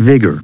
vigor.